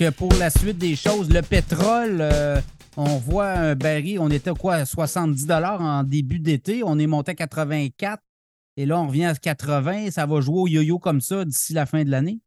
Donc, pour la suite des choses, le pétrole, euh, on voit un baril, on était quoi, à 70 en début d'été, on est monté à 84 et là, on revient à 80. Ça va jouer au yo-yo comme ça d'ici la fin de l'année?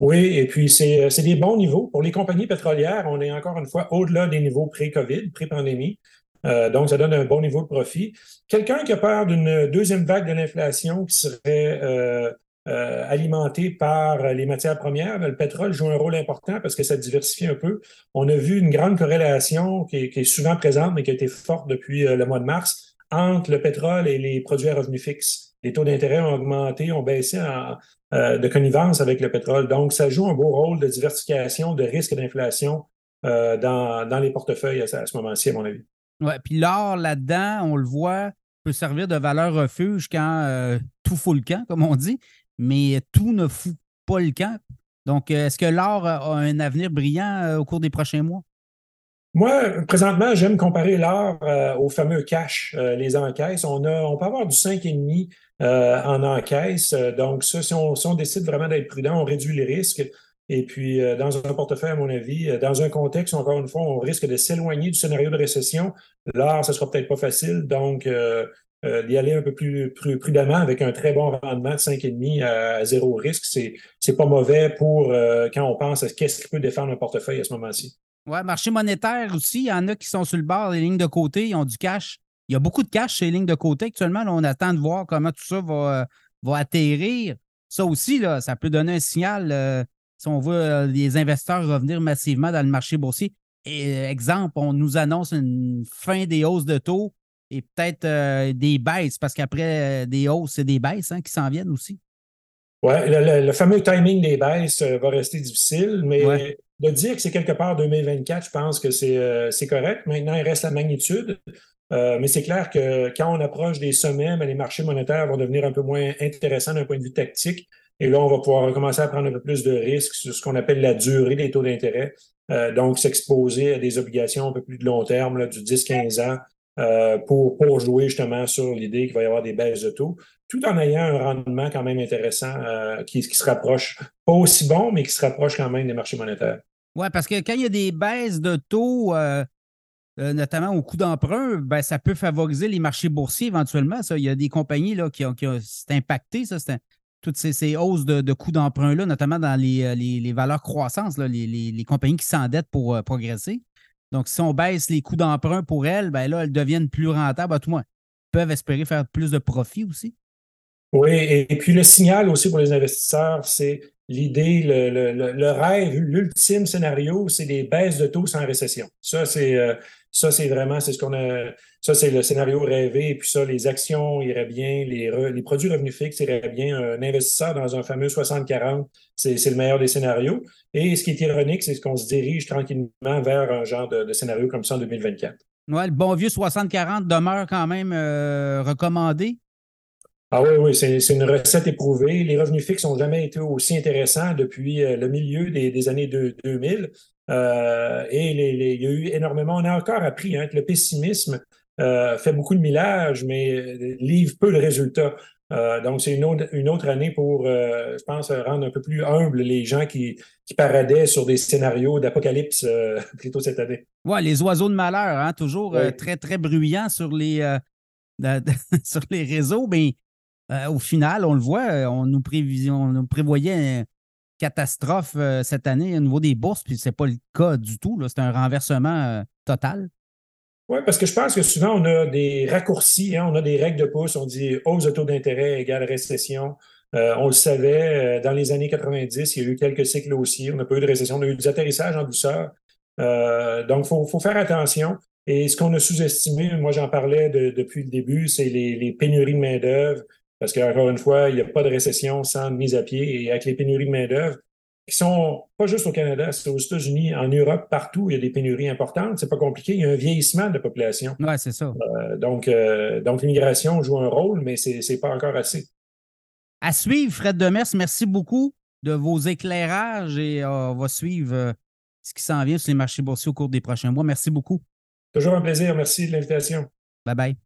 Oui, et puis c'est des bons niveaux. Pour les compagnies pétrolières, on est encore une fois au-delà des niveaux pré-COVID, pré-pandémie. Euh, donc, ça donne un bon niveau de profit. Quelqu'un qui a peur d'une deuxième vague de l'inflation qui serait euh, euh, alimentée par les matières premières, le pétrole joue un rôle important parce que ça diversifie un peu. On a vu une grande corrélation qui est, souvent présente, mais qui a été forte depuis le mois de mars, entre le pétrole et les produits à revenus fixes. Les taux d'intérêt ont augmenté, ont baissé de connivence avec le pétrole. Donc, ça joue un beau rôle de diversification, de risque d'inflation dans, les portefeuilles à ce moment-ci, à mon avis. Ouais, puis l'or là-dedans, on le voit, peut servir de valeur refuge quand euh, tout fout le camp, comme on dit, mais tout ne fout pas le camp. Donc, euh, est-ce que l'or a un avenir brillant euh, au cours des prochains mois? Moi, présentement, j'aime comparer l'or au fameux cash, les encaisses. On, a, on peut avoir du 5,5 en encaisse. donc, ça, si on, si on décide vraiment d'être prudent, on réduit les risques. Et puis, euh, dans un portefeuille, à mon avis, euh, dans un contexte, encore une fois, on risque de s'éloigner du scénario de récession. Là, ça sera peut-être pas facile. Donc, euh, d'y aller un peu plus, prudemment avec un très bon rendement de 5,5 à, zéro risque, c'est, c'est pas mauvais pour quand on pense à qu'est-ce qui peut défendre un portefeuille à ce moment-ci. Oui, marché monétaire aussi, il y en a qui sont sur le bord des lignes de côté, ils ont du cash. Il y a beaucoup de cash chez les lignes de côté actuellement. on attend de voir comment tout ça va, va atterrir. Ça aussi, là, ça peut donner un signal si on veut euh, les investisseurs revenir massivement dans le marché boursier. Euh, exemple, on nous annonce une fin des hausses de taux et peut-être euh, des baisses, parce qu'après des hausses, c'est des baisses hein, qui s'en viennent aussi. Oui, le, fameux timing des baisses va rester difficile, mais de dire que c'est quelque part 2024, je pense que c'est correct. Maintenant, il reste la magnitude. mais c'est clair que quand on approche des sommets, ben, les marchés monétaires vont devenir un peu moins intéressants d'un point de vue tactique. Et là, on va pouvoir recommencer à prendre un peu plus de risques sur ce qu'on appelle la durée des taux d'intérêt. Euh, donc, s'exposer à des obligations un peu plus de long terme, là, du 10-15 ans, euh, pour, jouer justement sur l'idée qu'il va y avoir des baisses de taux, tout en ayant un rendement quand même intéressant euh, qui, se rapproche, pas aussi bon, mais qui se rapproche quand même des marchés monétaires. Oui, parce que quand il y a des baisses de taux, notamment au coût d'emprunt, ben, ça peut favoriser les marchés boursiers éventuellement. Ça. Il y a des compagnies là, qui ont, qui ont impacté, ça, c'est toutes ces, hausses de, coûts d'emprunt-là, notamment dans les, euh, valeurs croissantes, les, compagnies qui s'endettent pour euh, progresser. Donc, si on baisse les coûts d'emprunt pour elles, ben là, elles deviennent plus rentables. À tout moins, peuvent espérer faire plus de profit aussi. Oui, et, puis le signal aussi pour les investisseurs, c'est l'idée, le, rêve, l'ultime scénario, c'est des baisses de taux sans récession. Ça, c'est euh, ça, c'est vraiment, c'est ce qu'on a. Ça, c'est le scénario rêvé. Et puis ça, les actions iraient bien, les, les produits revenus fixes iraient bien. Un investisseur dans un fameux 60-40, c'est le meilleur des scénarios. Et ce qui est ironique, c'est qu'on se dirige tranquillement vers un genre de, scénario comme ça en 2024. Ouais, le bon vieux 60-40 demeure quand même euh, recommandé. Ah oui, oui, c'est une recette éprouvée. Les revenus fixes n'ont jamais été aussi intéressants depuis euh, le milieu des, années 2000. Euh, et il y a eu énormément, on a encore appris hein, que le pessimisme euh, fait beaucoup de millages, mais livre peu de résultats. donc, c'est une autre, année pour, je pense, rendre un peu plus humble les gens qui, paradaient sur des scénarios d'apocalypse plutôt cette année. Oui, les oiseaux de malheur, hein, toujours très, très bruyants sur les, sur les réseaux, mais euh, au final, on le voit, euh, on nous, prévoyait une catastrophe euh, cette année au niveau des bourses, puis ce n'est pas le cas du tout. C'est un renversement total. Oui, parce que je pense que souvent, on a des raccourcis, hein, on a des règles de pouce, on dit hausse de taux d'intérêt égale récession. on le savait, dans les années 90, il y a eu quelques cycles haussiers, on n'a pas eu de récession, on a eu des atterrissages en douceur. donc, il faut, faire attention. Et ce qu'on a sous-estimé, moi j'en parlais depuis le début, c'est les pénuries de main-d'œuvre, parce qu'encore une fois, il n'y a pas de récession sans mise à pied. Et avec les pénuries de main-d'œuvre, qui sont pas juste au Canada, c'est aux États-Unis, en Europe, partout, il y a des pénuries importantes. C'est pas compliqué. Il y a un vieillissement de la population. Oui, c'est ça. Euh, donc, euh, donc l'immigration joue un rôle, mais c'est n'est pas encore assez. À suivre, Fred Demers, merci beaucoup de vos éclairages et euh, on va suivre ce qui s'en vient sur les marchés boursiers au cours des prochains mois. Merci beaucoup. Toujours un plaisir. Merci de l'invitation. Bye bye.